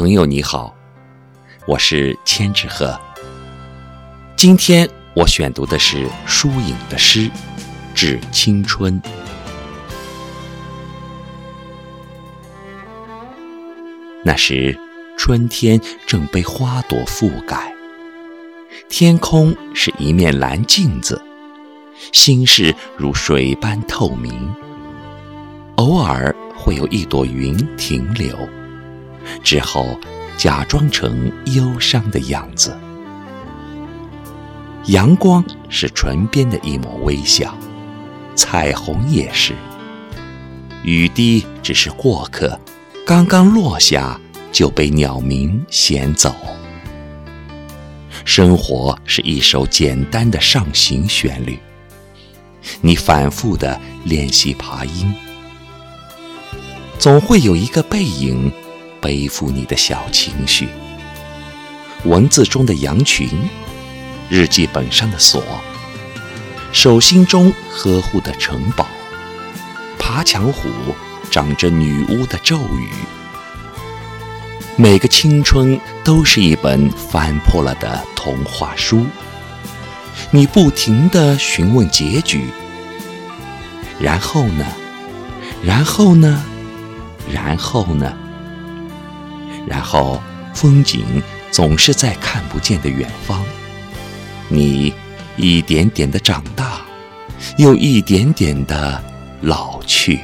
朋友你好，我是千纸鹤。今天我选读的是舒颖的诗《致青春》。那时，春天正被花朵覆盖，天空是一面蓝镜子，心事如水般透明。偶尔会有一朵云停留。之后，假装成忧伤的样子。阳光是唇边的一抹微笑，彩虹也是。雨滴只是过客，刚刚落下就被鸟鸣衔走。生活是一首简单的上行旋律，你反复的练习爬音，总会有一个背影。背负你的小情绪，文字中的羊群，日记本上的锁，手心中呵护的城堡，爬墙虎长着女巫的咒语。每个青春都是一本翻破了的童话书，你不停地询问结局。然后呢？然后呢？然后呢？然后，风景总是在看不见的远方。你一点点的长大，又一点点的老去。